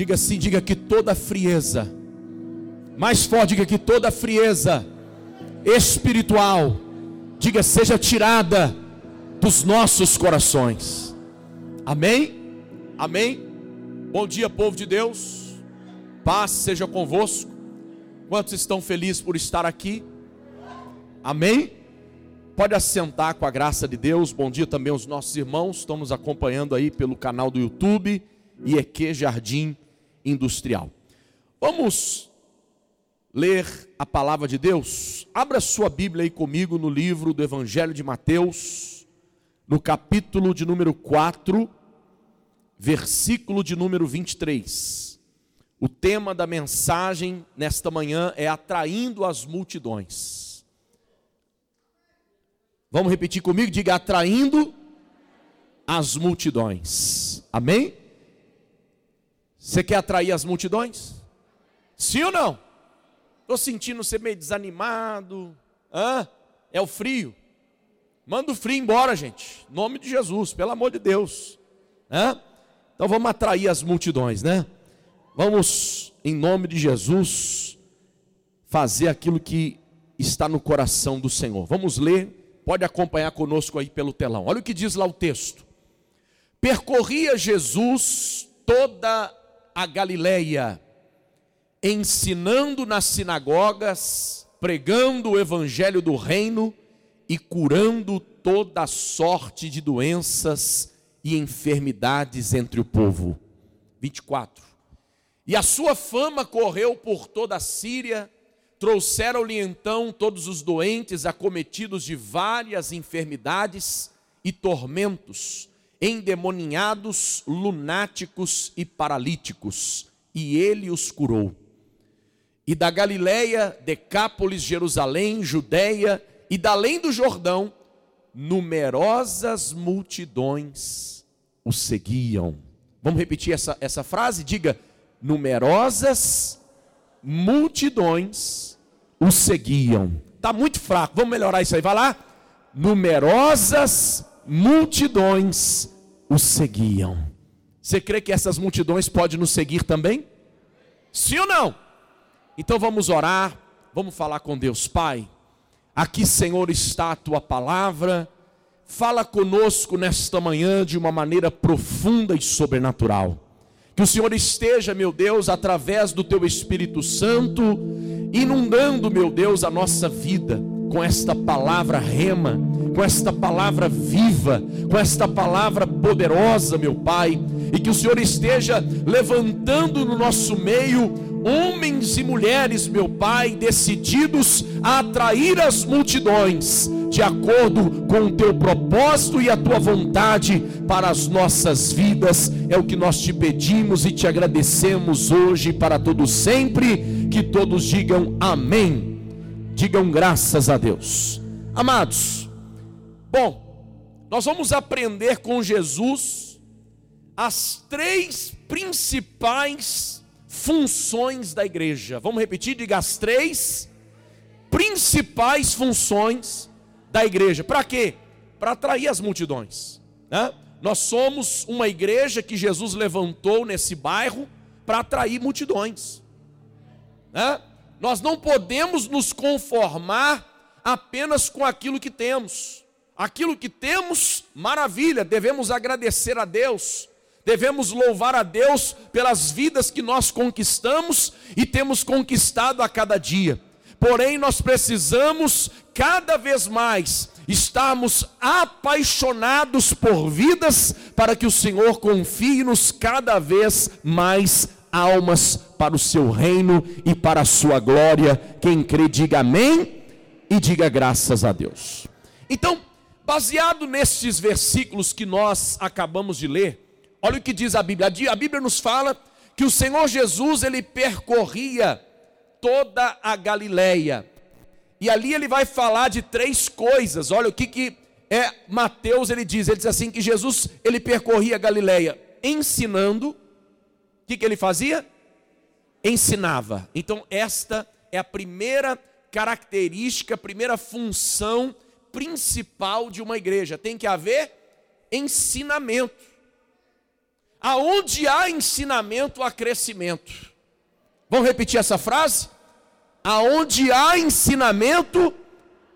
Diga assim, diga que toda frieza, mais forte, diga que toda frieza espiritual, diga, seja tirada dos nossos corações. Amém? Amém? Bom dia, povo de Deus. Paz seja convosco. Quantos estão felizes por estar aqui? Amém? Pode assentar com a graça de Deus. Bom dia também aos nossos irmãos. Estamos acompanhando aí pelo canal do YouTube IEQ Jardim Industrial. Vamos ler a palavra de Deus? Abra sua Bíblia aí comigo no livro do Evangelho de Mateus, no capítulo de número 4, versículo de número 23. O tema da mensagem nesta manhã é atraindo as multidões. Vamos repetir comigo? Diga atraindo as multidões. Amém? Você quer atrair as multidões? Sim ou não? Estou sentindo você meio desanimado. Hã? É o frio. Manda o frio embora, gente. Em nome de Jesus, pelo amor de Deus. Hã? Então vamos atrair as multidões, né? Vamos, em nome de Jesus, fazer aquilo que está no coração do Senhor. Vamos ler, pode acompanhar conosco aí pelo telão. Olha o que diz lá o texto. Percorria Jesus toda a Galileia, ensinando nas sinagogas, pregando o evangelho do reino e curando toda sorte de doenças e enfermidades entre o povo. 24. E a sua fama correu por toda a Síria, trouxeram-lhe então todos os doentes acometidos de várias enfermidades e tormentos endemoninhados, lunáticos e paralíticos, e ele os curou. E da Galiléia, Decápolis, Jerusalém, Judéia e da além do Jordão, numerosas multidões o seguiam. Vamos repetir essa, essa frase? Diga: numerosas multidões o seguiam. Está muito fraco, vamos melhorar isso aí, vai lá. Numerosas multidões o seguiam. Você crê que essas multidões podem nos seguir também? Sim ou não? Então vamos orar, vamos falar com Deus, Pai. Aqui, Senhor, está a tua palavra. Fala conosco nesta manhã de uma maneira profunda e sobrenatural. Que o Senhor esteja, meu Deus, através do teu Espírito Santo, inundando, meu Deus, a nossa vida com esta palavra rema, com esta palavra viva, com esta palavra poderosa, meu Pai, e que o Senhor esteja levantando no nosso meio homens e mulheres, meu Pai, decididos a atrair as multidões, de acordo com o teu propósito e a tua vontade para as nossas vidas. É o que nós te pedimos e te agradecemos hoje para todos sempre. Que todos digam amém. Digam graças a Deus. Amados, bom, nós vamos aprender com Jesus as três principais funções da igreja. Vamos repetir? Diga as três principais funções da igreja. Para quê? Para atrair as multidões. Né? Nós somos uma igreja que Jesus levantou nesse bairro para atrair multidões. Né? Nós não podemos nos conformar apenas com aquilo que temos. Aquilo que temos, maravilha, devemos agradecer a Deus, devemos louvar a Deus pelas vidas que nós conquistamos e temos conquistado a cada dia. Porém, nós precisamos cada vez mais estarmos apaixonados por vidas para que o Senhor confie-nos cada vez mais almas para o seu reino e para a sua glória. Quem crê, diga amém e diga graças a Deus. Então, baseado nesses versículos que nós acabamos de ler, olha o que diz a Bíblia. A Bíblia nos fala que o Senhor Jesus ele percorria toda a Galileia. E ali ele vai falar de três coisas. Olha o que que é Mateus ele diz, ele diz assim que Jesus ele percorria a Galileia ensinando, que, que ele fazia? Ensinava. Então, esta é a primeira característica, a primeira função principal de uma igreja. Tem que haver ensinamento. Aonde há ensinamento, há crescimento. Vamos repetir essa frase? Aonde há ensinamento,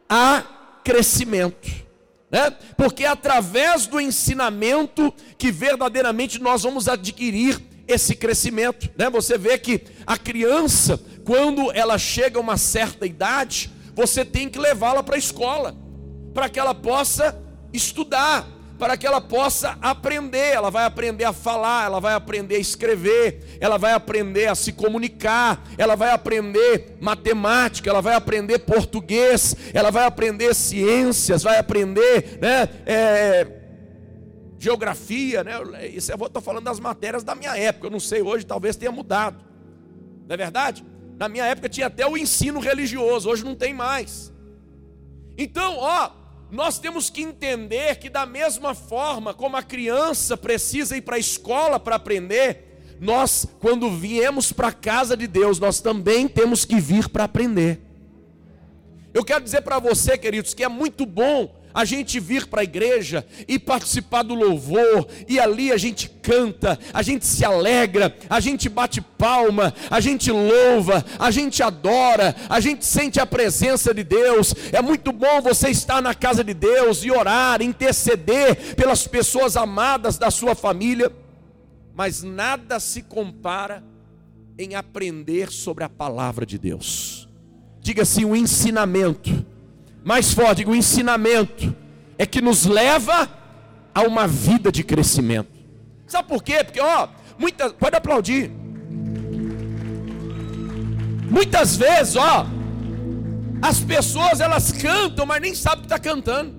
há crescimento. Né? Porque é através do ensinamento que verdadeiramente nós vamos adquirir esse crescimento. Né? Você vê que a criança, quando ela chega a uma certa idade, você tem que levá-la para a escola, para que ela possa estudar, para que ela possa aprender. Ela vai aprender a falar, ela vai aprender a escrever, ela vai aprender a se comunicar, ela vai aprender matemática, ela vai aprender português, ela vai aprender ciências, vai aprender, né? É, geografia, né? Isso eu estou falando das matérias da minha época. Eu não sei hoje, talvez tenha mudado. Não é verdade? Na minha época tinha até o ensino religioso, hoje não tem mais. Então, ó, nós temos que entender que, da mesma forma como a criança precisa ir para a escola para aprender, nós, quando viemos para a casa de Deus, nós também temos que vir para aprender. Eu quero dizer para você, queridos, que é muito bom a gente vir para a igreja e participar do louvor, e ali a gente canta, a gente se alegra, a gente bate palma, a gente louva, a gente adora, a gente sente a presença de Deus. É muito bom você estar na casa de Deus e orar, interceder pelas pessoas amadas da sua família, mas nada se compara em aprender sobre a palavra de Deus. Diga assim: o ensinamento mais forte, o ensinamento é que nos leva a uma vida de crescimento. Sabe por quê? Porque, ó, muitas, pode aplaudir. Muitas vezes, ó, as pessoas elas cantam, mas nem sabem o que está cantando.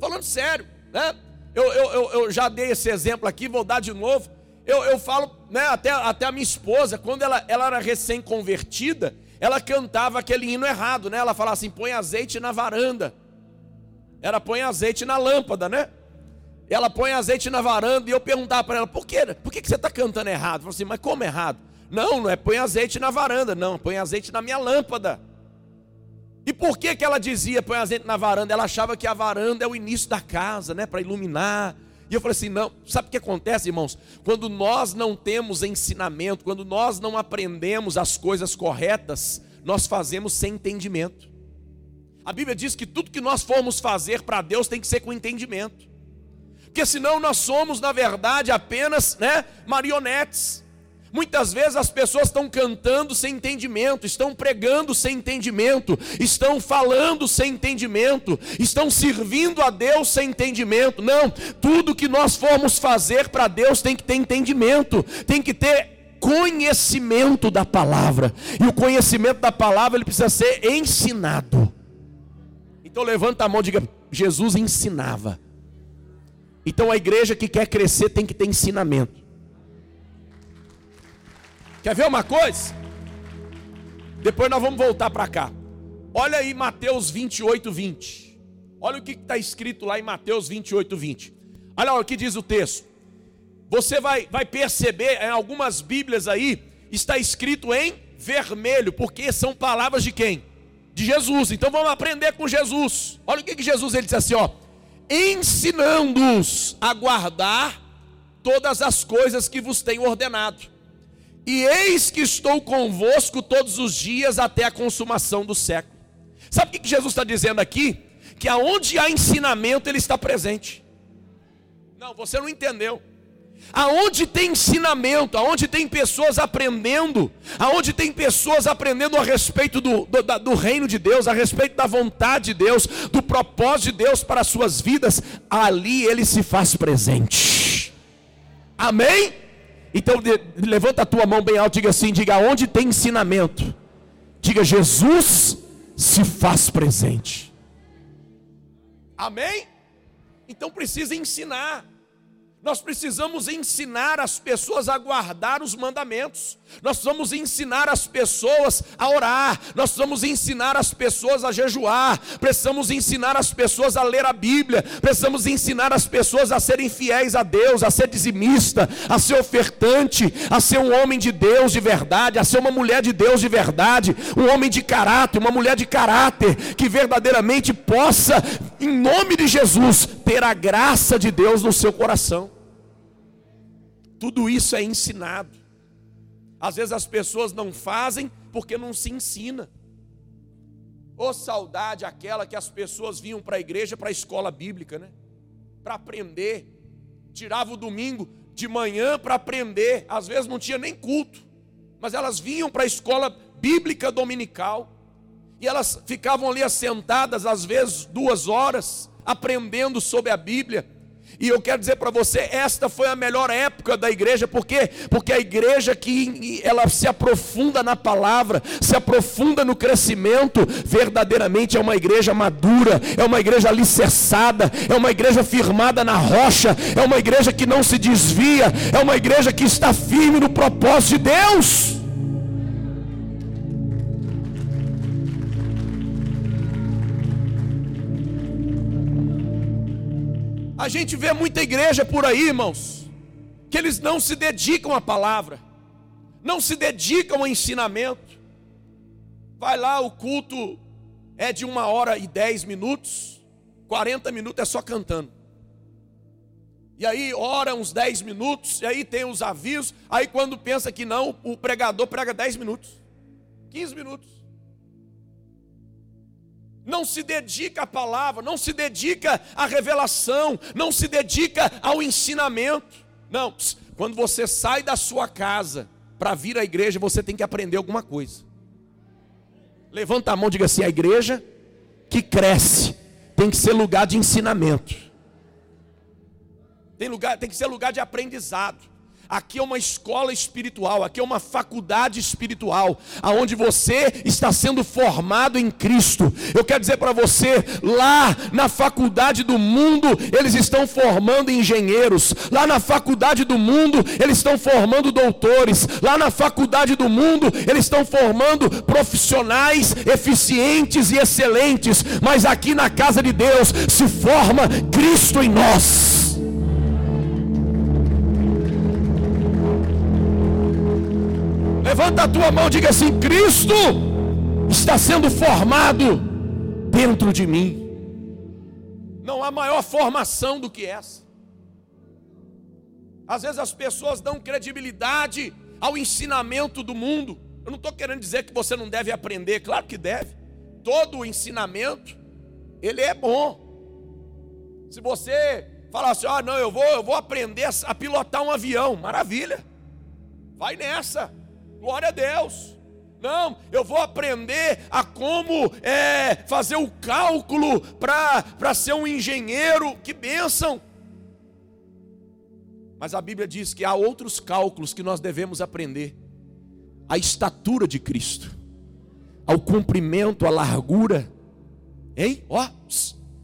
Falando sério, né? Eu, eu, eu, eu, já dei esse exemplo aqui, vou dar de novo. Eu, eu falo, né, até, até a minha esposa, quando ela, ela era recém-convertida, ela cantava aquele hino errado, né? Ela falava assim: põe azeite na varanda. Era põe azeite na lâmpada, né? Ela põe azeite na varanda e eu perguntava para ela: por quê? Por que, que você está cantando errado? Falei assim: mas como errado? Não, não é põe azeite na varanda, não, põe azeite na minha lâmpada. E por que, que ela dizia põe azeite na varanda? Ela achava que a varanda é o início da casa, né? Para iluminar. E eu falei assim: não, sabe o que acontece, irmãos? Quando nós não temos ensinamento, quando nós não aprendemos as coisas corretas, nós fazemos sem entendimento. A Bíblia diz que tudo que nós formos fazer para Deus tem que ser com entendimento, porque senão nós somos, na verdade, apenas né, marionetes. Muitas vezes as pessoas estão cantando sem entendimento, estão pregando sem entendimento, estão falando sem entendimento, estão servindo a Deus sem entendimento. Não, tudo que nós formos fazer para Deus tem que ter entendimento, tem que ter conhecimento da palavra. E o conhecimento da palavra ele precisa ser ensinado. Então levanta a mão e diga: Jesus ensinava. Então a igreja que quer crescer tem que ter ensinamento. Quer ver uma coisa? Depois nós vamos voltar para cá. Olha aí Mateus 28, 20. Olha o que está escrito lá em Mateus 28, 20. Olha o que diz o texto. Você vai, vai perceber em algumas Bíblias aí, está escrito em vermelho, porque são palavras de quem? De Jesus. Então vamos aprender com Jesus. Olha o que, que Jesus ele disse assim: ó, ensinando-os a guardar todas as coisas que vos tenho ordenado. E eis que estou convosco todos os dias até a consumação do século. Sabe o que Jesus está dizendo aqui? Que aonde há ensinamento, Ele está presente. Não, você não entendeu. Aonde tem ensinamento, aonde tem pessoas aprendendo, aonde tem pessoas aprendendo a respeito do, do, do, reino de Deus, a respeito da vontade de Deus, do propósito de Deus para as suas vidas, ali ele se faz presente. Amém? Então levanta a tua mão bem alto, diga assim, diga onde tem ensinamento. Diga Jesus se faz presente. Amém? Então precisa ensinar. Nós precisamos ensinar as pessoas a guardar os mandamentos. Nós precisamos ensinar as pessoas a orar. Nós precisamos ensinar as pessoas a jejuar. Precisamos ensinar as pessoas a ler a Bíblia. Precisamos ensinar as pessoas a serem fiéis a Deus, a ser dizimista, a ser ofertante, a ser um homem de Deus de verdade, a ser uma mulher de Deus de verdade, um homem de caráter, uma mulher de caráter que verdadeiramente possa, em nome de Jesus, ter a graça de Deus no seu coração. Tudo isso é ensinado. Às vezes as pessoas não fazem porque não se ensina. Ô oh, saudade aquela que as pessoas vinham para a igreja, para a escola bíblica, né? Para aprender. Tirava o domingo de manhã para aprender. Às vezes não tinha nem culto, mas elas vinham para a escola bíblica dominical. E elas ficavam ali assentadas, às vezes duas horas, aprendendo sobre a Bíblia. E eu quero dizer para você, esta foi a melhor época da igreja, por quê? Porque a igreja que ela se aprofunda na palavra, se aprofunda no crescimento, verdadeiramente é uma igreja madura, é uma igreja alicerçada, é uma igreja firmada na rocha, é uma igreja que não se desvia, é uma igreja que está firme no propósito de Deus. A gente vê muita igreja por aí, irmãos, que eles não se dedicam à palavra, não se dedicam ao ensinamento. Vai lá, o culto é de uma hora e dez minutos, 40 minutos é só cantando. E aí ora uns 10 minutos, e aí tem os avisos, aí quando pensa que não, o pregador prega 10 minutos, 15 minutos não se dedica à palavra, não se dedica à revelação, não se dedica ao ensinamento. Não, quando você sai da sua casa para vir à igreja, você tem que aprender alguma coisa. Levanta a mão e diga assim: a igreja que cresce tem que ser lugar de ensinamento. Tem, lugar, tem que ser lugar de aprendizado. Aqui é uma escola espiritual, aqui é uma faculdade espiritual, aonde você está sendo formado em Cristo. Eu quero dizer para você, lá na faculdade do mundo, eles estão formando engenheiros. Lá na faculdade do mundo, eles estão formando doutores. Lá na faculdade do mundo, eles estão formando profissionais eficientes e excelentes. Mas aqui na casa de Deus se forma Cristo em nós. Levanta a tua mão e diga assim: Cristo está sendo formado dentro de mim. Não há maior formação do que essa. Às vezes as pessoas dão credibilidade ao ensinamento do mundo. Eu não estou querendo dizer que você não deve aprender, claro que deve. Todo o ensinamento, ele é bom. Se você falar assim, ah, não, eu vou, eu vou aprender a pilotar um avião, maravilha. Vai nessa. Glória a Deus. Não, eu vou aprender a como é, fazer o cálculo para ser um engenheiro. Que bênção! Mas a Bíblia diz que há outros cálculos que nós devemos aprender: a estatura de Cristo, ao comprimento, a largura, hein? Ó,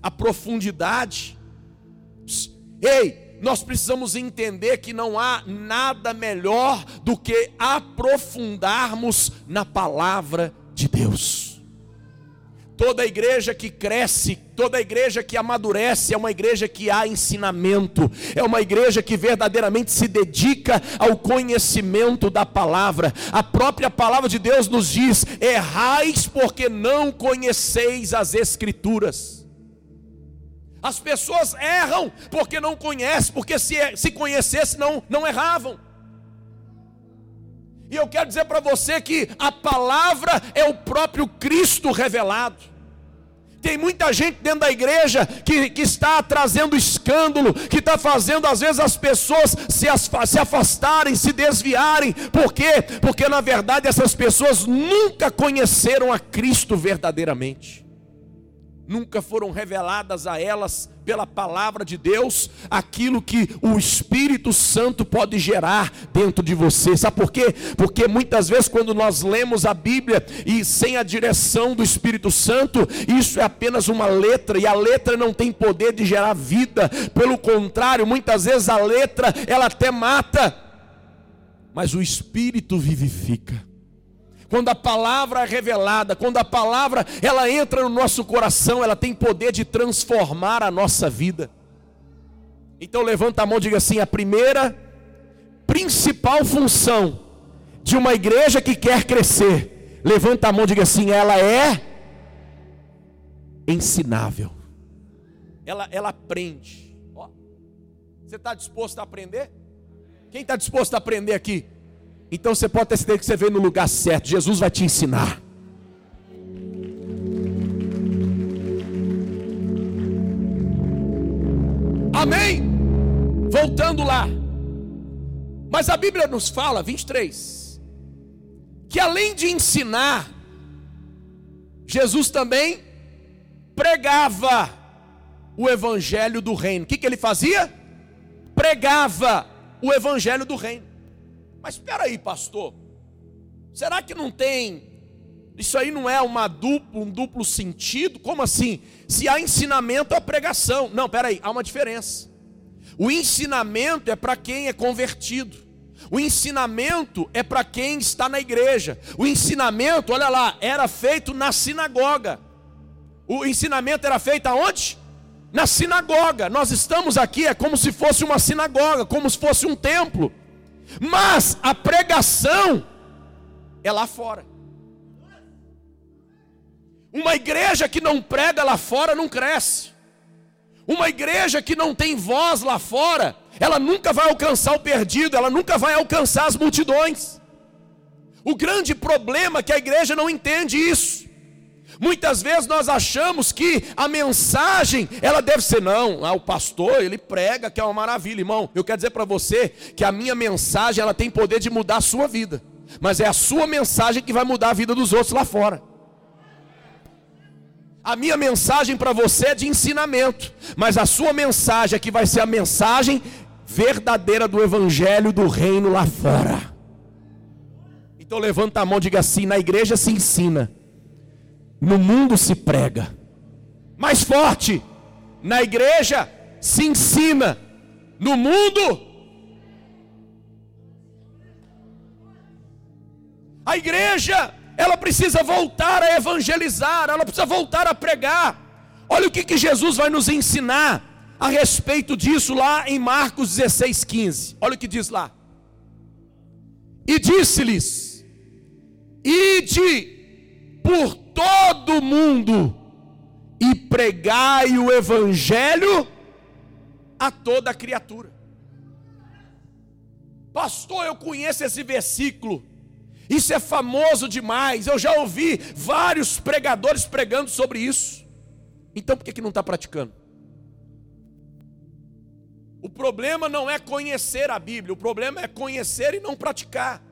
a profundidade. Ei, nós precisamos entender que não há nada melhor do que aprofundarmos na palavra de Deus. Toda igreja que cresce, toda igreja que amadurece, é uma igreja que há ensinamento, é uma igreja que verdadeiramente se dedica ao conhecimento da palavra. A própria palavra de Deus nos diz: errais porque não conheceis as Escrituras. As pessoas erram porque não conhecem, porque se, se conhecesse não, não erravam. E eu quero dizer para você que a palavra é o próprio Cristo revelado. Tem muita gente dentro da igreja que, que está trazendo escândalo, que está fazendo às vezes as pessoas se, se afastarem, se desviarem. Por quê? Porque na verdade essas pessoas nunca conheceram a Cristo verdadeiramente nunca foram reveladas a elas pela palavra de Deus aquilo que o Espírito Santo pode gerar dentro de você. Sabe por quê? Porque muitas vezes quando nós lemos a Bíblia e sem a direção do Espírito Santo, isso é apenas uma letra e a letra não tem poder de gerar vida. Pelo contrário, muitas vezes a letra ela até mata, mas o Espírito vivifica quando a palavra é revelada, quando a palavra ela entra no nosso coração, ela tem poder de transformar a nossa vida. Então levanta a mão e diga assim: a primeira principal função de uma igreja que quer crescer, levanta a mão e diga assim: ela é ensinável. Ela, ela aprende. Ó, você está disposto a aprender? Quem está disposto a aprender aqui? Então você pode ter certeza que você veio no lugar certo. Jesus vai te ensinar. Amém? Voltando lá. Mas a Bíblia nos fala, 23, que além de ensinar, Jesus também pregava o evangelho do reino. O que, que ele fazia? Pregava o evangelho do reino. Mas espera aí, pastor. Será que não tem isso aí não é uma duplo, um duplo sentido? Como assim? Se há ensinamento, há pregação. Não, peraí, há uma diferença. O ensinamento é para quem é convertido. O ensinamento é para quem está na igreja. O ensinamento, olha lá, era feito na sinagoga. O ensinamento era feito aonde? Na sinagoga. Nós estamos aqui, é como se fosse uma sinagoga, como se fosse um templo. Mas a pregação é lá fora. Uma igreja que não prega lá fora não cresce. Uma igreja que não tem voz lá fora, ela nunca vai alcançar o perdido, ela nunca vai alcançar as multidões. O grande problema é que a igreja não entende isso. Muitas vezes nós achamos que a mensagem, ela deve ser não, ah, o pastor, ele prega que é uma maravilha, irmão. Eu quero dizer para você que a minha mensagem, ela tem poder de mudar a sua vida. Mas é a sua mensagem que vai mudar a vida dos outros lá fora. A minha mensagem para você é de ensinamento, mas a sua mensagem aqui vai ser a mensagem verdadeira do evangelho do reino lá fora. Então levanta a mão e diga assim: na igreja se ensina, no mundo se prega. Mais forte, na igreja se ensina, no mundo. A igreja ela precisa voltar a evangelizar, ela precisa voltar a pregar. Olha o que, que Jesus vai nos ensinar a respeito disso lá em Marcos 16, 15. Olha o que diz lá. E disse-lhes: Ide por todo mundo e pregai o evangelho a toda criatura. Pastor, eu conheço esse versículo. Isso é famoso demais. Eu já ouvi vários pregadores pregando sobre isso. Então por que, que não está praticando? O problema não é conhecer a Bíblia, o problema é conhecer e não praticar.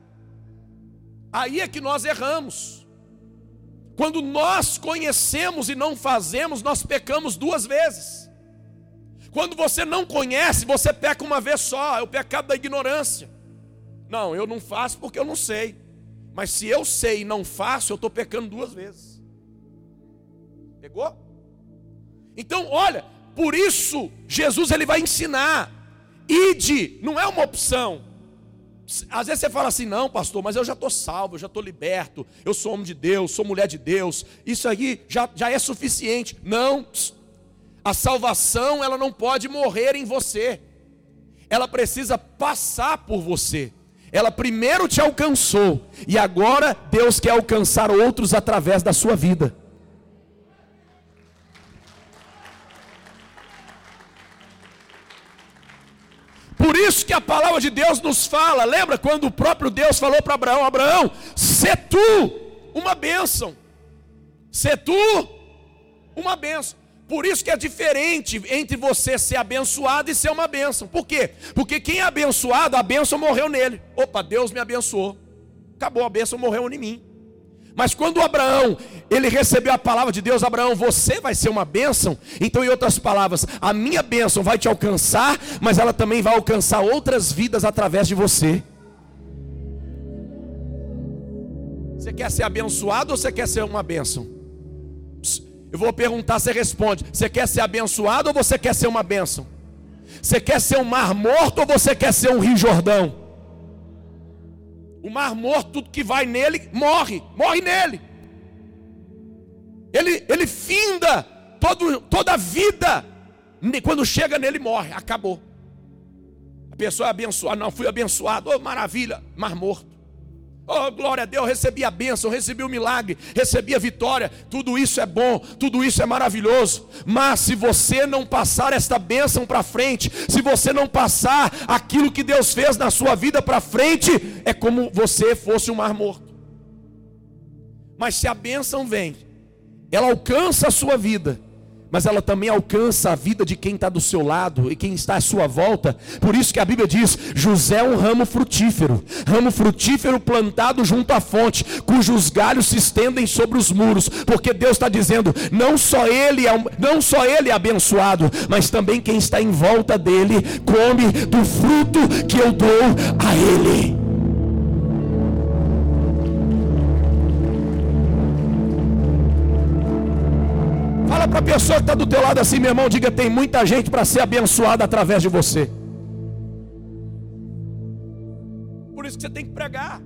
Aí é que nós erramos. Quando nós conhecemos e não fazemos, nós pecamos duas vezes. Quando você não conhece, você peca uma vez só, é o pecado da ignorância. Não, eu não faço porque eu não sei. Mas se eu sei e não faço, eu estou pecando duas vezes. Pegou? Então, olha, por isso Jesus ele vai ensinar. Ide, não é uma opção. Às vezes você fala assim, não, pastor, mas eu já estou salvo, eu já estou liberto, eu sou homem de Deus, sou mulher de Deus, isso aí já, já é suficiente. Não, a salvação ela não pode morrer em você, ela precisa passar por você. Ela primeiro te alcançou e agora Deus quer alcançar outros através da sua vida. Por isso que a palavra de Deus nos fala, lembra quando o próprio Deus falou para Abraão: Abraão, se tu uma bênção, se tu uma bênção. Por isso que é diferente entre você ser abençoado e ser uma bênção. Por quê? Porque quem é abençoado, a bênção morreu nele. Opa, Deus me abençoou. Acabou, a bênção morreu em mim. Mas quando Abraão, ele recebeu a palavra de Deus, Abraão, você vai ser uma bênção. Então, em outras palavras, a minha bênção vai te alcançar, mas ela também vai alcançar outras vidas através de você. Você quer ser abençoado ou você quer ser uma bênção? Eu vou perguntar, você responde: Você quer ser abençoado ou você quer ser uma bênção? Você quer ser um mar morto ou você quer ser um rio Jordão? O mar morto, tudo que vai nele, morre, morre nele. Ele, ele finda todo, toda a vida. Quando chega nele, morre, acabou. A pessoa é abençoada, não, fui abençoado, oh, maravilha, mar morto. Oh, glória a Deus, recebi a bênção, recebi o milagre, recebi a vitória. Tudo isso é bom, tudo isso é maravilhoso. Mas se você não passar esta bênção para frente, se você não passar aquilo que Deus fez na sua vida para frente, é como você fosse um mar morto. Mas se a bênção vem, ela alcança a sua vida mas ela também alcança a vida de quem está do seu lado e quem está à sua volta. Por isso que a Bíblia diz: José é um ramo frutífero, ramo frutífero plantado junto à fonte, cujos galhos se estendem sobre os muros, porque Deus está dizendo: não só ele é, não só ele é abençoado, mas também quem está em volta dele come do fruto que eu dou a ele. Para a pessoa que está do teu lado assim, meu irmão, diga, tem muita gente para ser abençoada através de você. Por isso que você tem que pregar.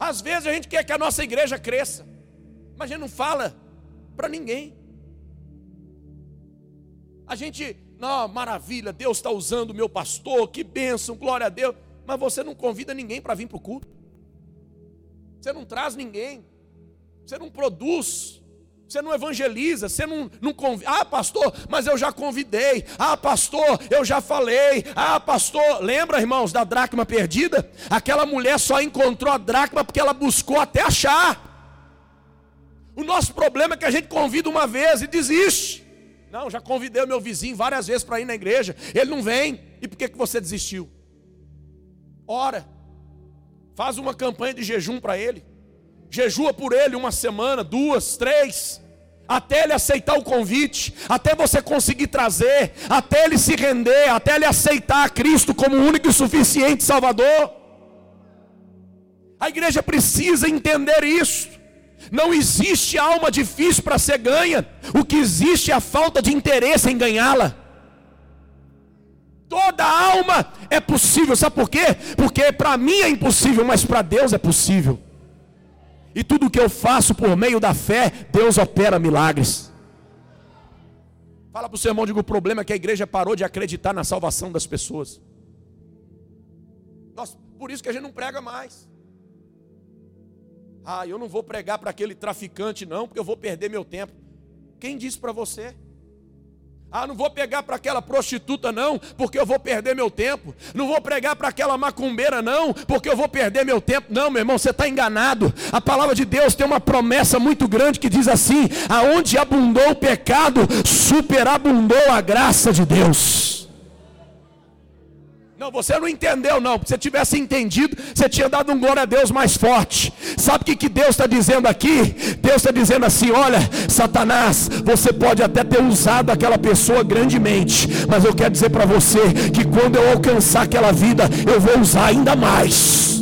Às vezes a gente quer que a nossa igreja cresça, mas a gente não fala para ninguém. A gente, não, maravilha, Deus está usando o meu pastor, que bênção, glória a Deus. Mas você não convida ninguém para vir para o culto. Você não traz ninguém. Você não produz. Você não evangeliza, você não, não convida. Ah, pastor, mas eu já convidei. Ah, pastor, eu já falei. Ah, pastor, lembra, irmãos, da dracma perdida? Aquela mulher só encontrou a dracma porque ela buscou até achar. O nosso problema é que a gente convida uma vez e desiste. Não, já convidei o meu vizinho várias vezes para ir na igreja. Ele não vem. E por que, que você desistiu? Ora, faz uma campanha de jejum para ele jejua por ele uma semana, duas, três, até ele aceitar o convite, até você conseguir trazer, até ele se render, até ele aceitar Cristo como único e suficiente Salvador. A igreja precisa entender isso. Não existe alma difícil para ser ganha, o que existe é a falta de interesse em ganhá-la. Toda alma é possível, sabe por quê? Porque para mim é impossível, mas para Deus é possível. E tudo que eu faço por meio da fé, Deus opera milagres. Fala para o seu irmão, digo, o problema é que a igreja parou de acreditar na salvação das pessoas. Nós, por isso que a gente não prega mais. Ah, eu não vou pregar para aquele traficante não, porque eu vou perder meu tempo. Quem disse para você? Ah, não vou pegar para aquela prostituta não, porque eu vou perder meu tempo. Não vou pregar para aquela macumbeira não, porque eu vou perder meu tempo. Não, meu irmão, você está enganado. A palavra de Deus tem uma promessa muito grande que diz assim: aonde abundou o pecado, superabundou a graça de Deus. Não, você não entendeu, não. Se você tivesse entendido, você tinha dado um glória a Deus mais forte. Sabe o que, que Deus está dizendo aqui? Deus está dizendo assim: olha, Satanás, você pode até ter usado aquela pessoa grandemente, mas eu quero dizer para você que quando eu alcançar aquela vida, eu vou usar ainda mais.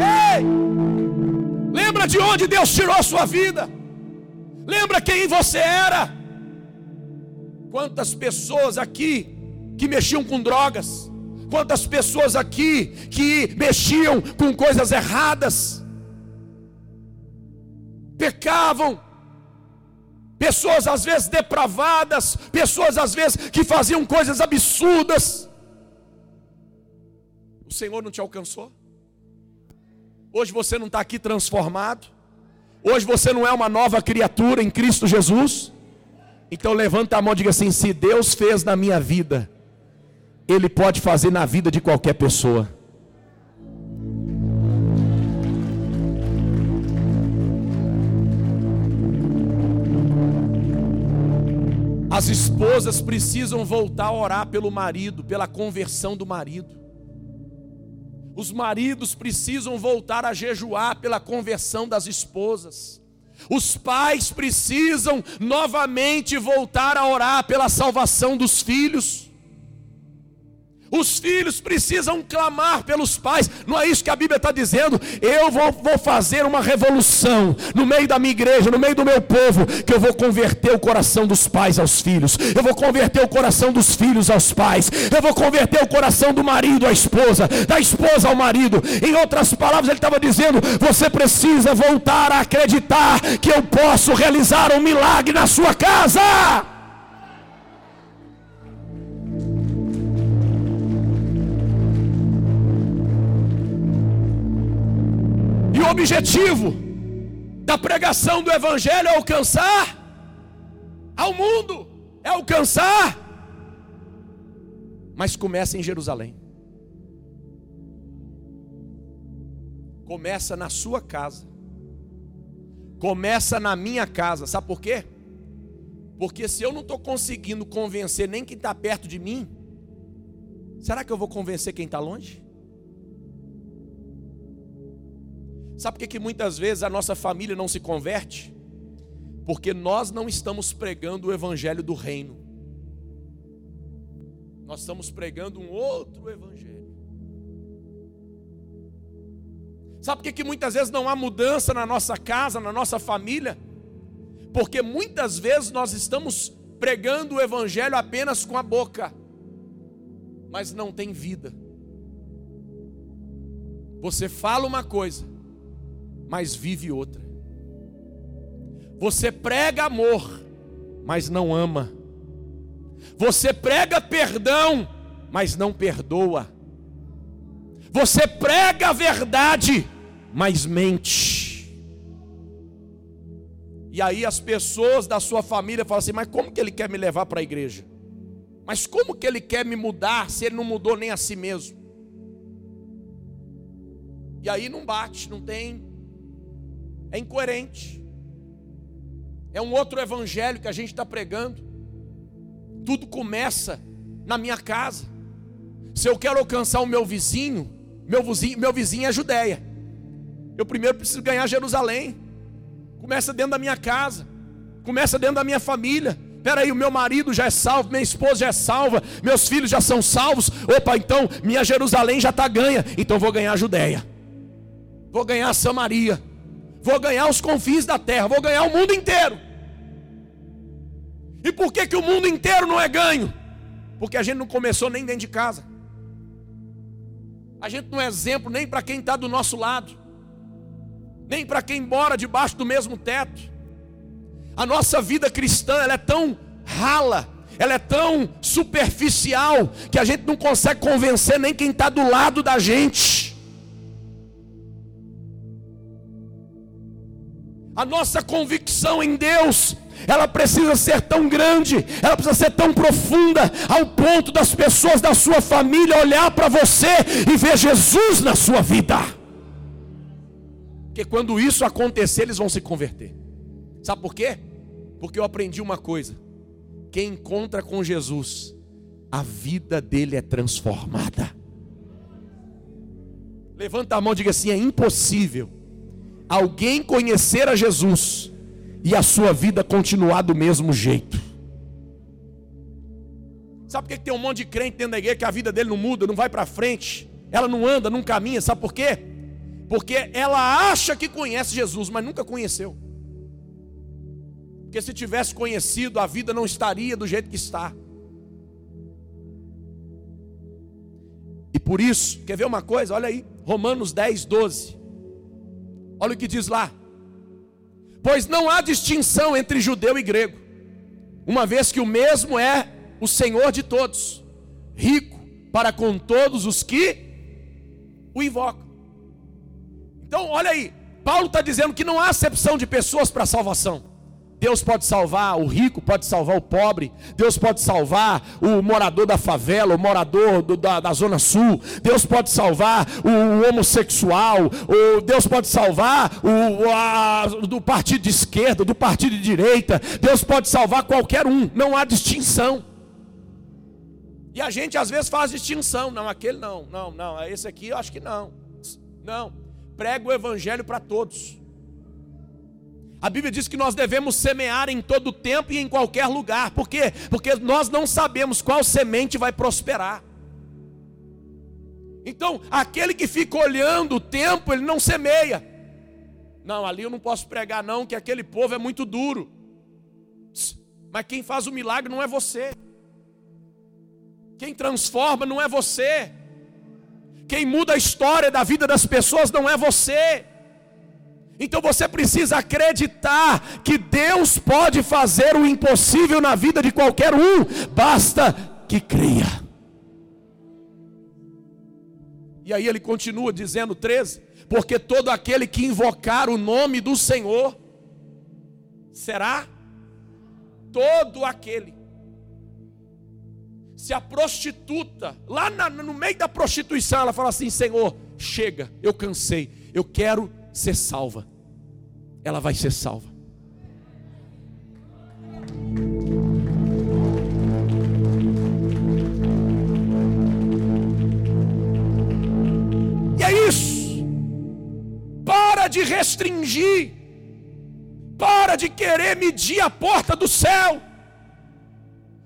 Ei! Lembra de onde Deus tirou a sua vida? Lembra quem você era? Quantas pessoas aqui que mexiam com drogas? Quantas pessoas aqui que mexiam com coisas erradas? Pecavam. Pessoas às vezes depravadas, pessoas às vezes que faziam coisas absurdas. O Senhor não te alcançou? Hoje você não está aqui transformado? Hoje você não é uma nova criatura em Cristo Jesus? Então levanta a mão e diga assim: se Deus fez na minha vida, Ele pode fazer na vida de qualquer pessoa. As esposas precisam voltar a orar pelo marido, pela conversão do marido. Os maridos precisam voltar a jejuar pela conversão das esposas. Os pais precisam novamente voltar a orar pela salvação dos filhos. Os filhos precisam clamar pelos pais. Não é isso que a Bíblia está dizendo. Eu vou, vou, fazer uma revolução no meio da minha igreja, no meio do meu povo, que eu vou converter o coração dos pais aos filhos. Eu vou converter o coração dos filhos aos pais. Eu vou converter o coração do marido à esposa, da esposa ao marido. Em outras palavras, ele estava dizendo: você precisa voltar a acreditar que eu posso realizar um milagre na sua casa. Objetivo da pregação do Evangelho é alcançar ao mundo, é alcançar. Mas começa em Jerusalém. Começa na sua casa. Começa na minha casa. Sabe por quê? Porque se eu não estou conseguindo convencer nem quem está perto de mim, será que eu vou convencer quem está longe? Sabe por que, que muitas vezes a nossa família não se converte? Porque nós não estamos pregando o evangelho do reino. Nós estamos pregando um outro evangelho. Sabe por que, que muitas vezes não há mudança na nossa casa, na nossa família? Porque muitas vezes nós estamos pregando o evangelho apenas com a boca, mas não tem vida. Você fala uma coisa, mas vive outra. Você prega amor, mas não ama. Você prega perdão, mas não perdoa. Você prega a verdade, mas mente. E aí as pessoas da sua família falam assim: mas como que ele quer me levar para a igreja? Mas como que ele quer me mudar se ele não mudou nem a si mesmo? E aí não bate, não tem. É incoerente. É um outro evangelho que a gente está pregando. Tudo começa na minha casa. Se eu quero alcançar o meu vizinho, meu vizinho, meu vizinho é Judéia. Eu primeiro preciso ganhar Jerusalém. Começa dentro da minha casa. Começa dentro da minha família. Espera aí, o meu marido já é salvo, minha esposa já é salva, meus filhos já são salvos. Opa, então minha Jerusalém já está ganha. Então vou ganhar a Judéia. Vou ganhar a Samaria. Vou ganhar os confins da terra. Vou ganhar o mundo inteiro. E por que, que o mundo inteiro não é ganho? Porque a gente não começou nem dentro de casa. A gente não é exemplo nem para quem está do nosso lado nem para quem mora debaixo do mesmo teto. A nossa vida cristã ela é tão rala, ela é tão superficial, que a gente não consegue convencer nem quem está do lado da gente. A nossa convicção em Deus, ela precisa ser tão grande, ela precisa ser tão profunda, ao ponto das pessoas da sua família olhar para você e ver Jesus na sua vida. Porque quando isso acontecer, eles vão se converter. Sabe por quê? Porque eu aprendi uma coisa: quem encontra com Jesus, a vida dele é transformada. Levanta a mão e diga assim: é impossível alguém conhecer a Jesus e a sua vida continuar do mesmo jeito. Sabe por que tem um monte de crente dentro da igreja que a vida dele não muda, não vai para frente, ela não anda, não caminha? Sabe por quê? Porque ela acha que conhece Jesus, mas nunca conheceu. Porque se tivesse conhecido, a vida não estaria do jeito que está. E por isso, quer ver uma coisa? Olha aí, Romanos 10, 12. Olha o que diz lá. Pois não há distinção entre judeu e grego, uma vez que o mesmo é o Senhor de todos, rico para com todos os que o invocam. Então, olha aí, Paulo está dizendo que não há acepção de pessoas para salvação. Deus pode salvar o rico, pode salvar o pobre, Deus pode salvar o morador da favela, o morador do, da, da, zona sul, Deus pode salvar o, homossexual, o, Deus pode salvar o, a, do partido de esquerda, do partido de direita, Deus pode salvar qualquer um, não há distinção. E a gente às vezes faz distinção, não, aquele não, não, não, esse aqui eu acho que não, não. Prega o evangelho para todos. A Bíblia diz que nós devemos semear em todo tempo e em qualquer lugar. Por quê? Porque nós não sabemos qual semente vai prosperar. Então, aquele que fica olhando o tempo, ele não semeia. Não, ali eu não posso pregar não, que aquele povo é muito duro. Mas quem faz o milagre não é você. Quem transforma não é você. Quem muda a história da vida das pessoas não é você. Então você precisa acreditar que Deus pode fazer o impossível na vida de qualquer um, basta que creia. E aí ele continua dizendo 13: Porque todo aquele que invocar o nome do Senhor será todo aquele. Se a prostituta, lá na, no meio da prostituição, ela fala assim: Senhor, chega, eu cansei, eu quero ser salva. Ela vai ser salva. E é isso. Para de restringir. Para de querer medir a porta do céu.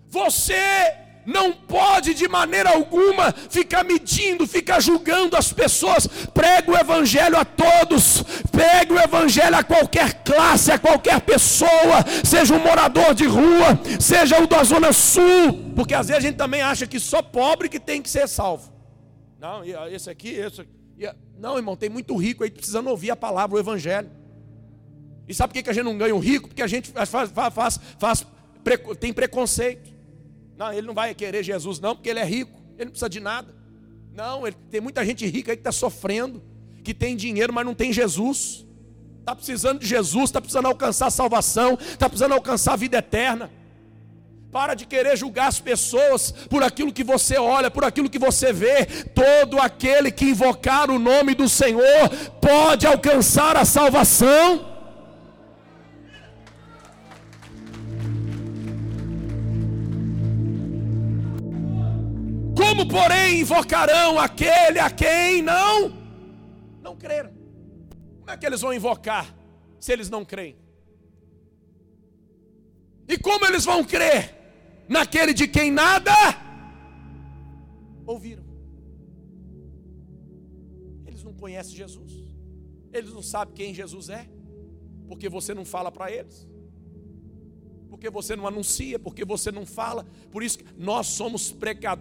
Você não pode de maneira alguma ficar medindo, ficar julgando as pessoas. Prega o evangelho a todos, pregue o evangelho a qualquer classe, a qualquer pessoa, seja um morador de rua, seja o da zona sul, porque às vezes a gente também acha que só pobre que tem que ser salvo. Não, esse aqui, esse aqui. Não, irmão, tem muito rico aí precisando ouvir a palavra, o evangelho. E sabe por que a gente não ganha um rico? Porque a gente faz, faz, faz, faz tem preconceito. Não, ele não vai querer Jesus, não, porque ele é rico, ele não precisa de nada. Não, ele, tem muita gente rica aí que está sofrendo, que tem dinheiro, mas não tem Jesus. Está precisando de Jesus, está precisando alcançar salvação, está precisando alcançar a vida eterna. Para de querer julgar as pessoas por aquilo que você olha, por aquilo que você vê. Todo aquele que invocar o nome do Senhor pode alcançar a salvação. Como, porém, invocarão aquele a quem não não creram? Como é que eles vão invocar se eles não creem? E como eles vão crer naquele de quem nada ouviram? Eles não conhecem Jesus. Eles não sabem quem Jesus é, porque você não fala para eles porque você não anuncia, porque você não fala. Por isso nós somos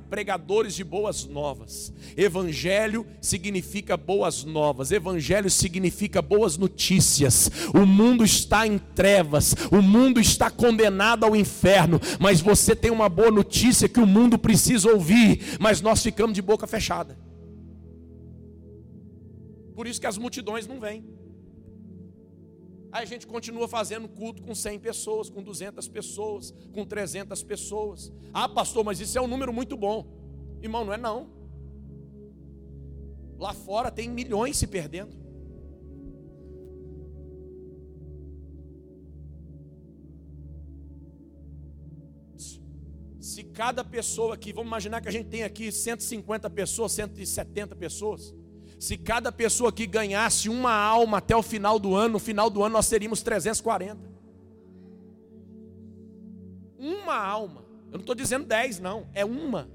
pregadores de boas novas. Evangelho significa boas novas, evangelho significa boas notícias. O mundo está em trevas, o mundo está condenado ao inferno, mas você tem uma boa notícia que o mundo precisa ouvir, mas nós ficamos de boca fechada. Por isso que as multidões não vêm. Aí a gente continua fazendo culto com 100 pessoas, com 200 pessoas, com 300 pessoas. Ah, pastor, mas isso é um número muito bom. Irmão, não é não. Lá fora tem milhões se perdendo. Se cada pessoa aqui, vamos imaginar que a gente tem aqui 150 pessoas, 170 pessoas. Se cada pessoa que ganhasse uma alma até o final do ano, no final do ano nós teríamos 340. Uma alma. Eu não estou dizendo 10, não. É uma.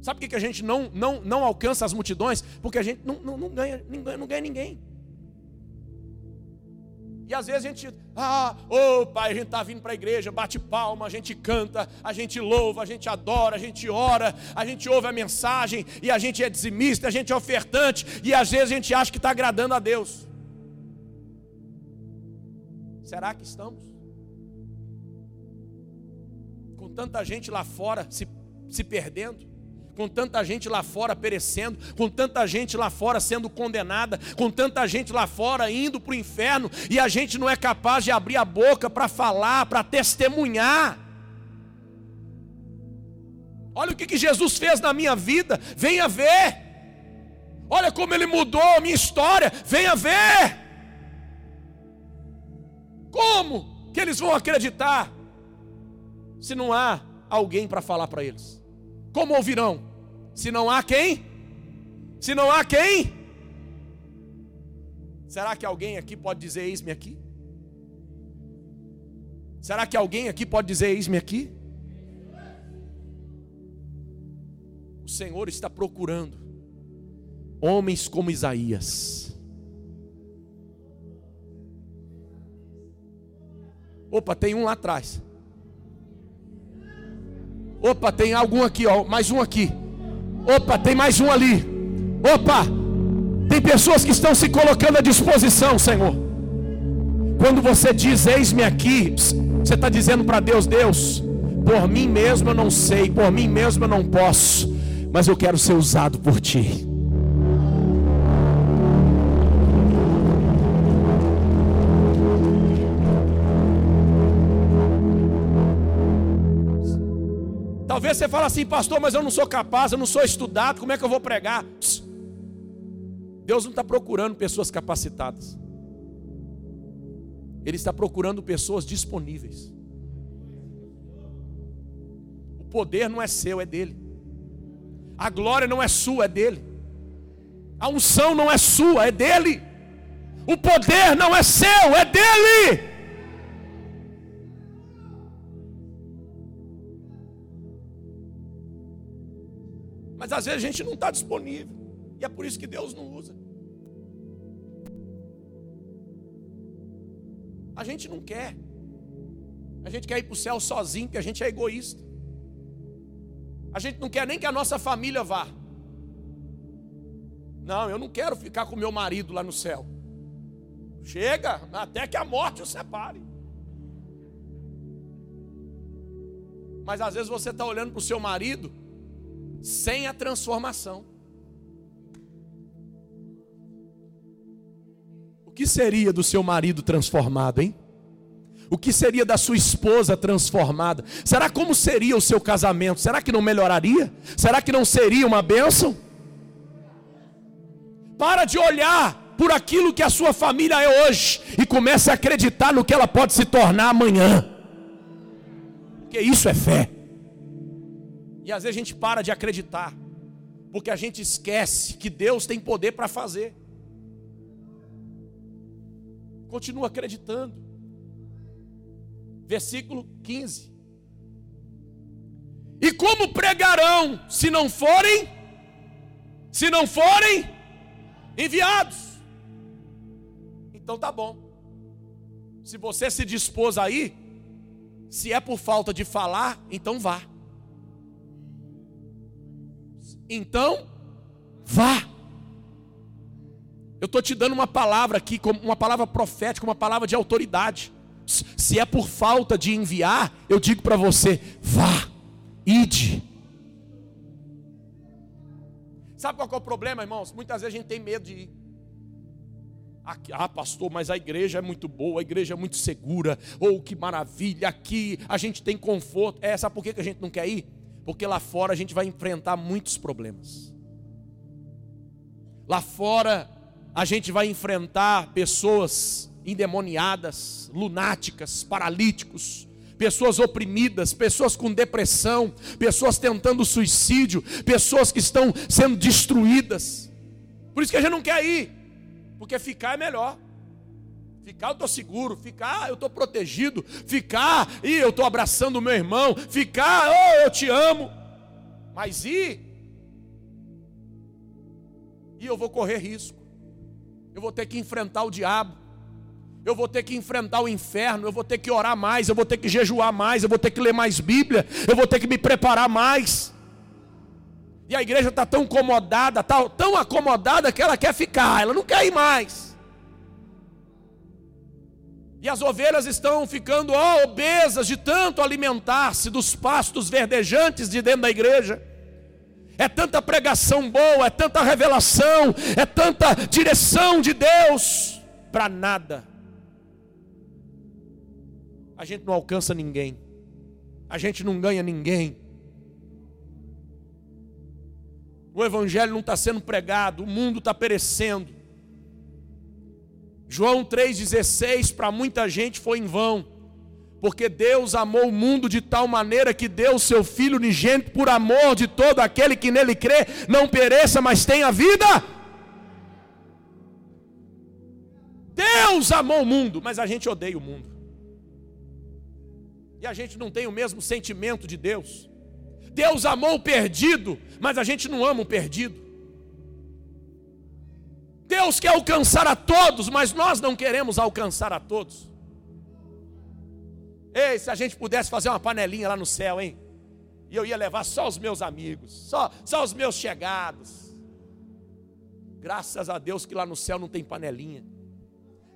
Sabe por que a gente não, não, não alcança as multidões? Porque a gente não, não, não, ganha, não, ganha, não ganha ninguém. E às vezes a gente, ah, ô oh, pai, a gente está vindo para a igreja, bate palma, a gente canta, a gente louva, a gente adora, a gente ora, a gente ouve a mensagem, e a gente é dizimista, a gente é ofertante, e às vezes a gente acha que está agradando a Deus. Será que estamos? Com tanta gente lá fora se, se perdendo? Com tanta gente lá fora perecendo, com tanta gente lá fora sendo condenada, com tanta gente lá fora indo para o inferno, e a gente não é capaz de abrir a boca para falar, para testemunhar. Olha o que, que Jesus fez na minha vida, venha ver. Olha como Ele mudou a minha história, venha ver. Como que eles vão acreditar se não há alguém para falar para eles? Como ouvirão? Se não há quem? Se não há quem? Será que alguém aqui pode dizer eis-me aqui? Será que alguém aqui pode dizer eis-me aqui? O Senhor está procurando homens como Isaías. Opa, tem um lá atrás. Opa, tem algum aqui, ó, mais um aqui. Opa, tem mais um ali. Opa, tem pessoas que estão se colocando à disposição, Senhor. Quando você diz, eis-me aqui, você está dizendo para Deus: Deus, por mim mesmo eu não sei, por mim mesmo eu não posso, mas eu quero ser usado por ti. Talvez você fale assim, pastor, mas eu não sou capaz, eu não sou estudado, como é que eu vou pregar? Deus não está procurando pessoas capacitadas. Ele está procurando pessoas disponíveis. O poder não é seu, é dele. A glória não é sua, é dele. A unção não é sua, é dele. O poder não é seu, é dele. Mas às vezes a gente não está disponível. E é por isso que Deus não usa. A gente não quer. A gente quer ir para o céu sozinho, porque a gente é egoísta. A gente não quer nem que a nossa família vá. Não, eu não quero ficar com meu marido lá no céu. Chega, até que a morte o separe. Mas às vezes você está olhando para o seu marido sem a transformação. O que seria do seu marido transformado, hein? O que seria da sua esposa transformada? Será como seria o seu casamento? Será que não melhoraria? Será que não seria uma bênção? Para de olhar por aquilo que a sua família é hoje e comece a acreditar no que ela pode se tornar amanhã. Porque isso é fé. E às vezes a gente para de acreditar, porque a gente esquece que Deus tem poder para fazer. Continua acreditando. Versículo 15. E como pregarão se não forem se não forem enviados? Então tá bom. Se você se dispôs aí, se é por falta de falar, então vá. Então, vá. Eu estou te dando uma palavra aqui, uma palavra profética, uma palavra de autoridade. Se é por falta de enviar, eu digo para você: vá, ide. Sabe qual é o problema, irmãos? Muitas vezes a gente tem medo de ir. Ah, pastor, mas a igreja é muito boa, a igreja é muito segura. Ou oh, que maravilha, aqui a gente tem conforto. É, sabe por que a gente não quer ir? Porque lá fora a gente vai enfrentar muitos problemas. Lá fora a gente vai enfrentar pessoas endemoniadas, lunáticas, paralíticos, pessoas oprimidas, pessoas com depressão, pessoas tentando suicídio, pessoas que estão sendo destruídas. Por isso que a gente não quer ir, porque ficar é melhor. Ficar eu estou seguro, ficar eu estou protegido, ficar e eu estou abraçando o meu irmão, ficar oh, eu te amo. Mas e? E eu vou correr risco. Eu vou ter que enfrentar o diabo. Eu vou ter que enfrentar o inferno, eu vou ter que orar mais, eu vou ter que jejuar mais, eu vou ter que ler mais Bíblia, eu vou ter que me preparar mais. E a igreja está tão acomodada, tá tão acomodada que ela quer ficar, ela não quer ir mais. E as ovelhas estão ficando oh, obesas de tanto alimentar-se dos pastos verdejantes de dentro da igreja. É tanta pregação boa, é tanta revelação, é tanta direção de Deus para nada. A gente não alcança ninguém, a gente não ganha ninguém. O Evangelho não está sendo pregado, o mundo está perecendo. João 3,16 para muita gente foi em vão, porque Deus amou o mundo de tal maneira que deu o seu Filho unigênito por amor de todo aquele que nele crê, não pereça, mas tenha vida. Deus amou o mundo, mas a gente odeia o mundo. E a gente não tem o mesmo sentimento de Deus. Deus amou o perdido, mas a gente não ama o perdido. Deus quer alcançar a todos, mas nós não queremos alcançar a todos. Ei, se a gente pudesse fazer uma panelinha lá no céu, hein? E eu ia levar só os meus amigos, só, só os meus chegados. Graças a Deus que lá no céu não tem panelinha.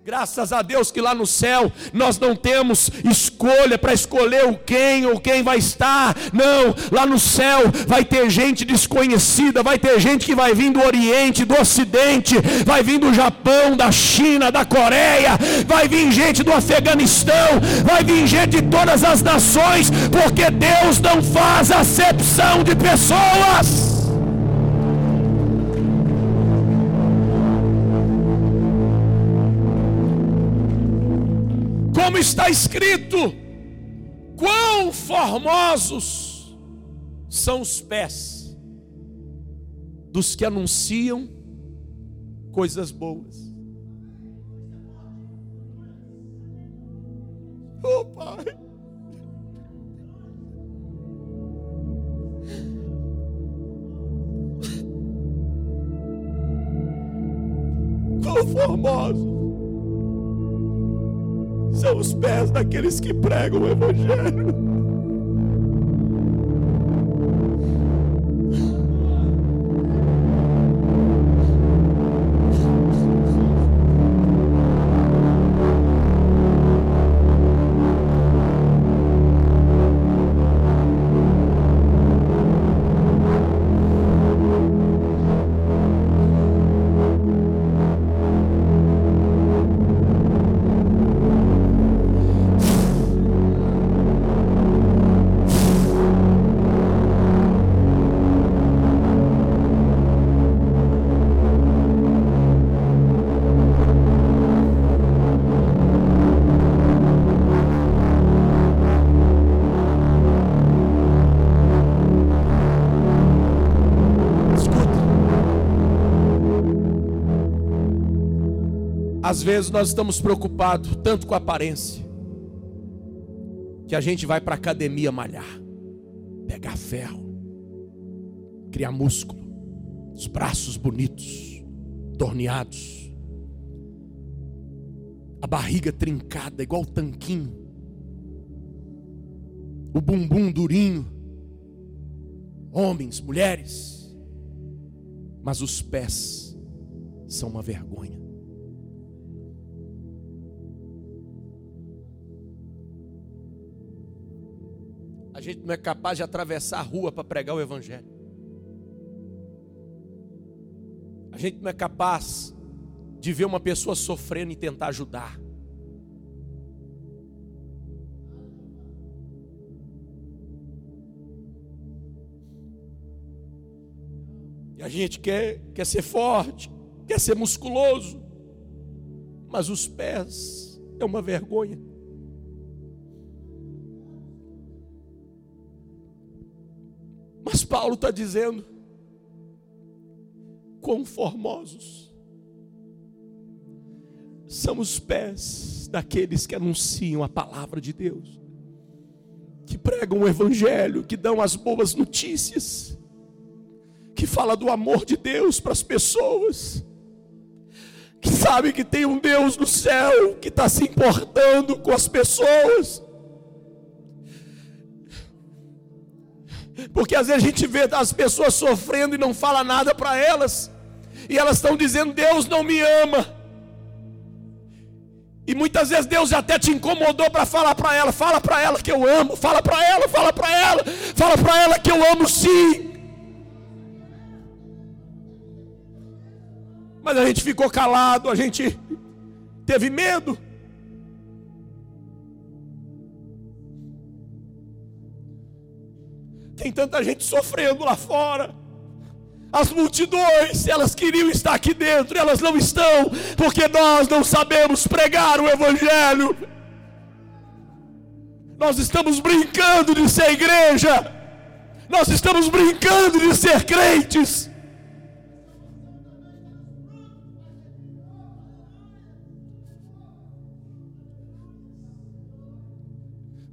Graças a Deus que lá no céu nós não temos escolha para escolher o quem ou quem vai estar. Não, lá no céu vai ter gente desconhecida, vai ter gente que vai vir do Oriente, do Ocidente, vai vir do Japão, da China, da Coreia, vai vir gente do Afeganistão, vai vir gente de todas as nações, porque Deus não faz acepção de pessoas. Como está escrito: quão formosos são os pés dos que anunciam coisas boas. Oh, Pai. Quão formosos são os pés daqueles que pregam o Evangelho. Às vezes nós estamos preocupados tanto com a aparência, que a gente vai para a academia malhar, pegar ferro, criar músculo, os braços bonitos, torneados, a barriga trincada, igual tanquinho, o bumbum durinho, homens, mulheres, mas os pés são uma vergonha. A gente não é capaz de atravessar a rua para pregar o Evangelho. A gente não é capaz de ver uma pessoa sofrendo e tentar ajudar. E a gente quer, quer ser forte, quer ser musculoso, mas os pés é uma vergonha. Mas Paulo está dizendo: quão formosos são os pés daqueles que anunciam a palavra de Deus, que pregam o Evangelho, que dão as boas notícias, que fala do amor de Deus para as pessoas, que sabe que tem um Deus no céu que está se importando com as pessoas Porque às vezes a gente vê as pessoas sofrendo e não fala nada para elas. E elas estão dizendo: Deus não me ama. E muitas vezes Deus até te incomodou para falar para ela, fala para ela que eu amo, fala para ela, fala para ela, fala para ela que eu amo sim. Mas a gente ficou calado, a gente teve medo. Tem tanta gente sofrendo lá fora. As multidões, elas queriam estar aqui dentro, elas não estão, porque nós não sabemos pregar o Evangelho. Nós estamos brincando de ser igreja, nós estamos brincando de ser crentes.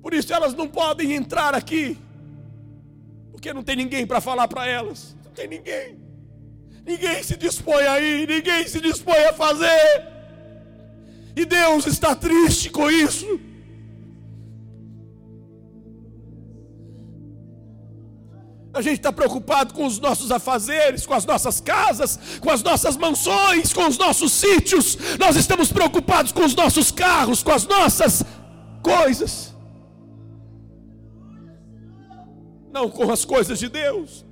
Por isso elas não podem entrar aqui porque não tem ninguém para falar para elas. Não tem ninguém. Ninguém se dispõe a ir, ninguém se dispõe a fazer. E Deus está triste com isso. A gente está preocupado com os nossos afazeres, com as nossas casas, com as nossas mansões, com os nossos sítios. Nós estamos preocupados com os nossos carros, com as nossas coisas. Não com as coisas de Deus.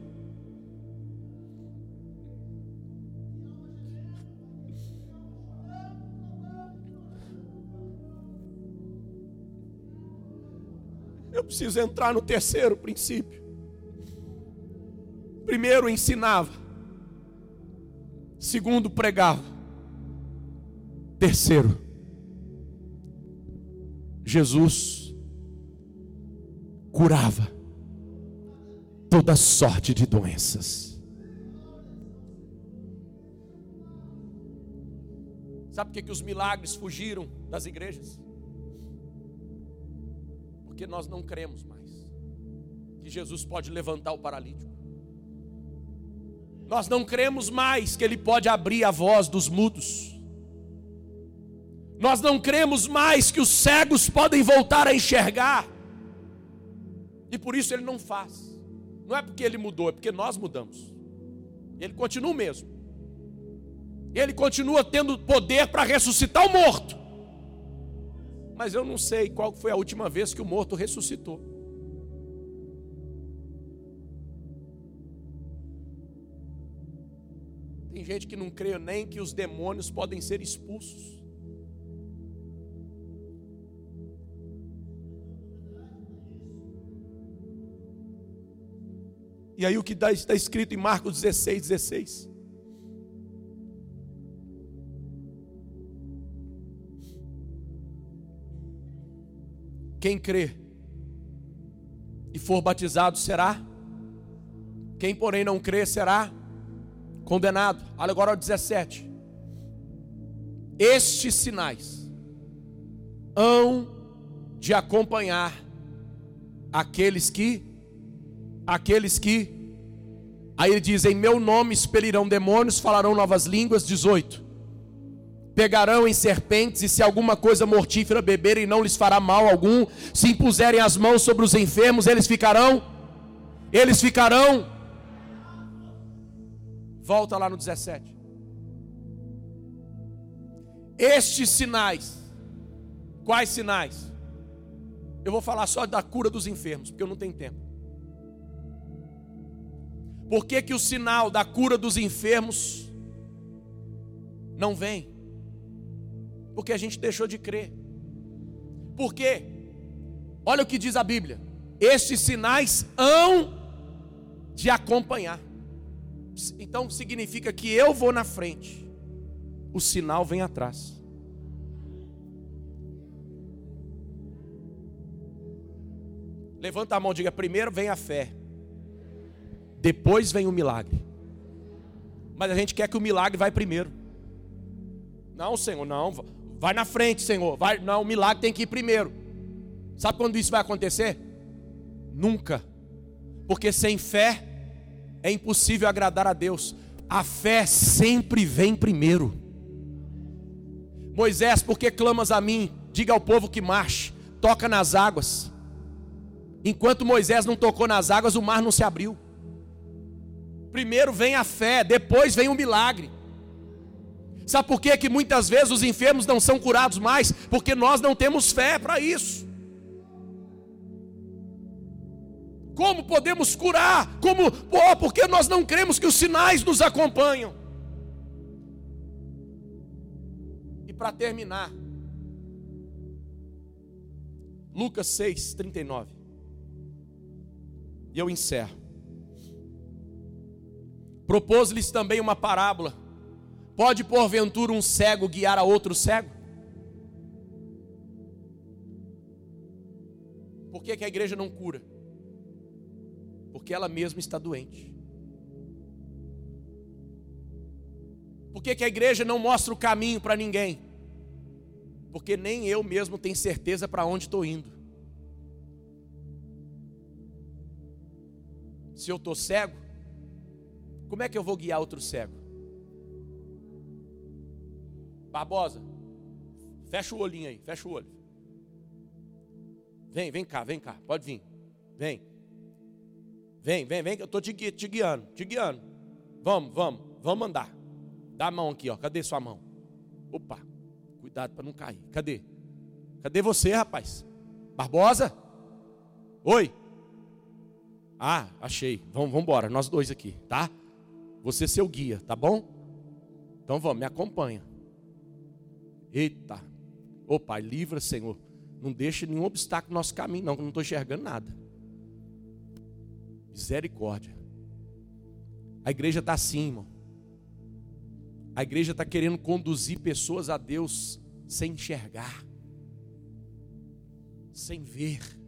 Eu preciso entrar no terceiro princípio. Primeiro, ensinava. Segundo, pregava. Terceiro, Jesus curava toda sorte de doenças. Sabe por que, que os milagres fugiram das igrejas? Porque nós não cremos mais que Jesus pode levantar o paralítico. Nós não cremos mais que Ele pode abrir a voz dos mudos. Nós não cremos mais que os cegos podem voltar a enxergar. E por isso Ele não faz. Não é porque Ele mudou, é porque nós mudamos. Ele continua o mesmo. Ele continua tendo poder para ressuscitar o morto. Mas eu não sei qual foi a última vez que o morto ressuscitou. Tem gente que não crê nem que os demônios podem ser expulsos. E aí o que está escrito em Marcos 16, 16. Quem crê e for batizado será, quem porém não crê será condenado. Olha agora o 17. Estes sinais hão de acompanhar aqueles que aqueles que aí ele diz em meu nome expelirão demônios, falarão novas línguas, 18. Pegarão em serpentes e se alguma coisa mortífera beberem não lhes fará mal algum, se impuserem as mãos sobre os enfermos, eles ficarão eles ficarão Volta lá no 17. Estes sinais, quais sinais? Eu vou falar só da cura dos enfermos, porque eu não tenho tempo. Por que, que o sinal da cura dos enfermos não vem? Porque a gente deixou de crer. Por quê? Olha o que diz a Bíblia: estes sinais hão de acompanhar. Então significa que eu vou na frente, o sinal vem atrás. Levanta a mão, diga: primeiro vem a fé, depois vem o milagre. Mas a gente quer que o milagre vai primeiro. Não, Senhor, não. Vai na frente, Senhor. Vai, não, o milagre tem que ir primeiro. Sabe quando isso vai acontecer? Nunca. Porque sem fé é impossível agradar a Deus. A fé sempre vem primeiro. Moisés, por que clamas a mim? Diga ao povo que marche, toca nas águas. Enquanto Moisés não tocou nas águas, o mar não se abriu. Primeiro vem a fé, depois vem o milagre. Sabe por que, que muitas vezes os enfermos não são curados mais? Porque nós não temos fé para isso. Como podemos curar? Como? Oh, porque nós não cremos que os sinais nos acompanham. E para terminar, Lucas 6, 39. E eu encerro. Propôs-lhes também uma parábola. Pode porventura um cego guiar a outro cego? Por que, que a igreja não cura? Porque ela mesma está doente. Por que, que a igreja não mostra o caminho para ninguém? Porque nem eu mesmo tenho certeza para onde estou indo. Se eu estou cego, como é que eu vou guiar outro cego? Barbosa, fecha o olhinho aí, fecha o olho. Vem, vem cá, vem cá, pode vir. Vem. Vem, vem, vem, que eu estou te, te guiando, te guiando. Vamos, vamos, vamos andar. Dá a mão aqui, ó. Cadê sua mão? Opa, cuidado para não cair. Cadê? Cadê você, rapaz? Barbosa? Oi? Ah, achei. Vamos, vamos embora, nós dois aqui, tá? Você é seu guia, tá bom? Então vamos, me acompanha. Eita. Ô Pai, livra, Senhor. Não deixe nenhum obstáculo no nosso caminho, não, que eu não estou enxergando nada. Misericórdia. A igreja está assim, irmão. A igreja está querendo conduzir pessoas a Deus sem enxergar, sem ver.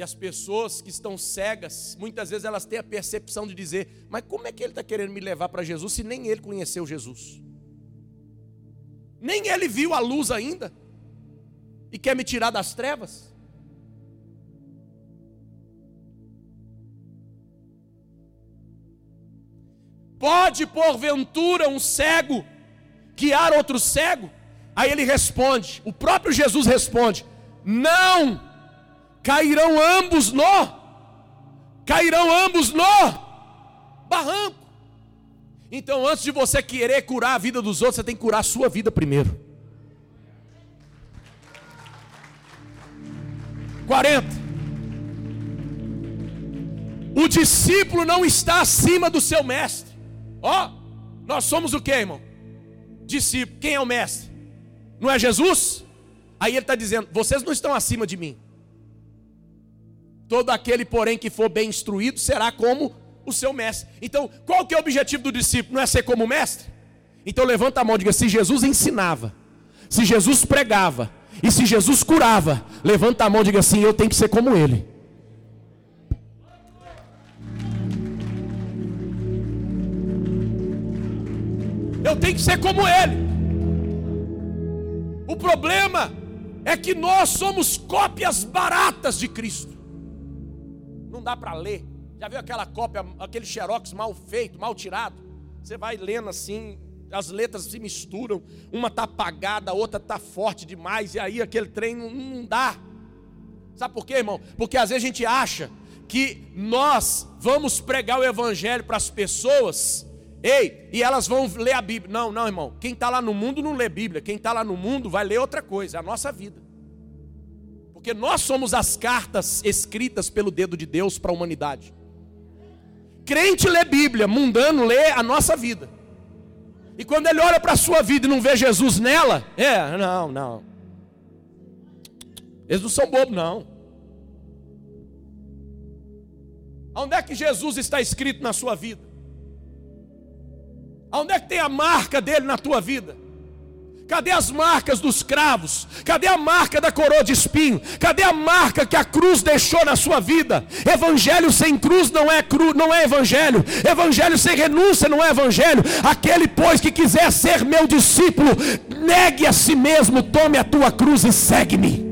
E as pessoas que estão cegas, muitas vezes elas têm a percepção de dizer: Mas como é que ele está querendo me levar para Jesus se nem ele conheceu Jesus? Nem ele viu a luz ainda e quer me tirar das trevas? Pode porventura um cego guiar outro cego? Aí ele responde, o próprio Jesus responde: Não, cairão ambos no, cairão ambos no barranco. Então, antes de você querer curar a vida dos outros, você tem que curar a sua vida primeiro. 40. O discípulo não está acima do seu mestre. Ó, oh, nós somos o que, irmão? Discípulo. Quem é o mestre? Não é Jesus? Aí ele está dizendo: vocês não estão acima de mim. Todo aquele, porém, que for bem instruído será como o seu mestre. Então, qual que é o objetivo do discípulo? Não é ser como o mestre? Então levanta a mão e diga: se Jesus ensinava, se Jesus pregava, e se Jesus curava, levanta a mão e diga assim: eu tenho que ser como ele. Eu tenho que ser como ele. O problema é que nós somos cópias baratas de Cristo. Não dá para ler. Já viu aquela cópia, aquele xerox mal feito, mal tirado? Você vai lendo assim, as letras se misturam, uma está apagada, a outra está forte demais, e aí aquele trem não, não dá. Sabe por quê, irmão? Porque às vezes a gente acha que nós vamos pregar o evangelho para as pessoas Ei, e elas vão ler a Bíblia. Não, não, irmão. Quem está lá no mundo não lê Bíblia. Quem está lá no mundo vai ler outra coisa, é a nossa vida. Porque nós somos as cartas escritas pelo dedo de Deus para a humanidade. Crente lê Bíblia, mundano lê a nossa vida. E quando ele olha para a sua vida e não vê Jesus nela, é, não, não. Eles não são bobos, não. Onde é que Jesus está escrito na sua vida? Onde é que tem a marca dele na tua vida? Cadê as marcas dos cravos? Cadê a marca da coroa de espinho? Cadê a marca que a cruz deixou na sua vida? Evangelho sem cruz não é cru, não é evangelho. Evangelho sem renúncia não é evangelho. Aquele pois que quiser ser meu discípulo, negue a si mesmo, tome a tua cruz e segue-me.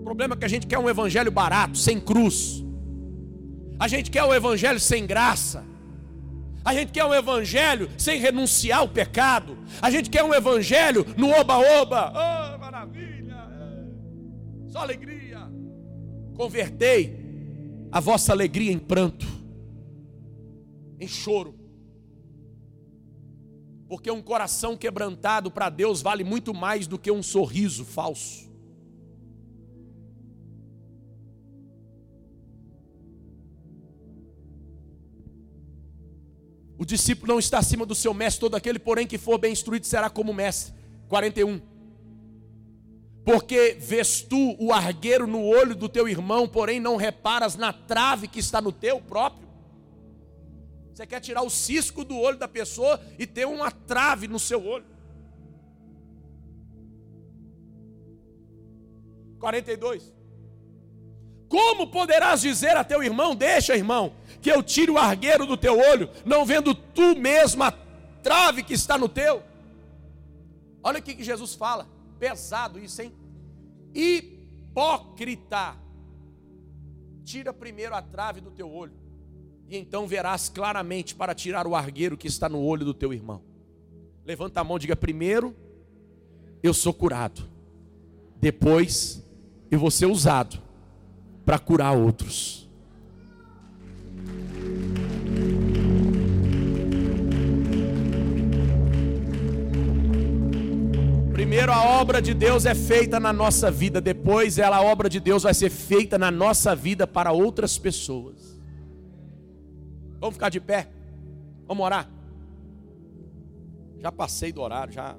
O problema é que a gente quer um evangelho barato, sem cruz. A gente quer um evangelho sem graça. A gente quer um evangelho sem renunciar ao pecado. A gente quer um evangelho no oba-oba. Oh, maravilha! É. Só alegria. Convertei a vossa alegria em pranto, em choro. Porque um coração quebrantado para Deus vale muito mais do que um sorriso falso. O discípulo não está acima do seu mestre, todo aquele, porém, que for bem instruído será como mestre. 41. Porque vês tu o argueiro no olho do teu irmão, porém não reparas na trave que está no teu próprio. Você quer tirar o cisco do olho da pessoa e ter uma trave no seu olho. 42. Como poderás dizer a teu irmão: Deixa, irmão, que eu tire o argueiro do teu olho, não vendo tu mesmo a trave que está no teu. Olha o que Jesus fala, pesado isso, hein? Hipócrita. Tira primeiro a trave do teu olho, e então verás claramente para tirar o argueiro que está no olho do teu irmão. Levanta a mão diga: primeiro, eu sou curado, depois, e vou ser usado para curar outros. Primeiro a obra de Deus é feita na nossa vida, depois ela, a obra de Deus vai ser feita na nossa vida para outras pessoas. Vamos ficar de pé? Vamos orar? Já passei do horário, já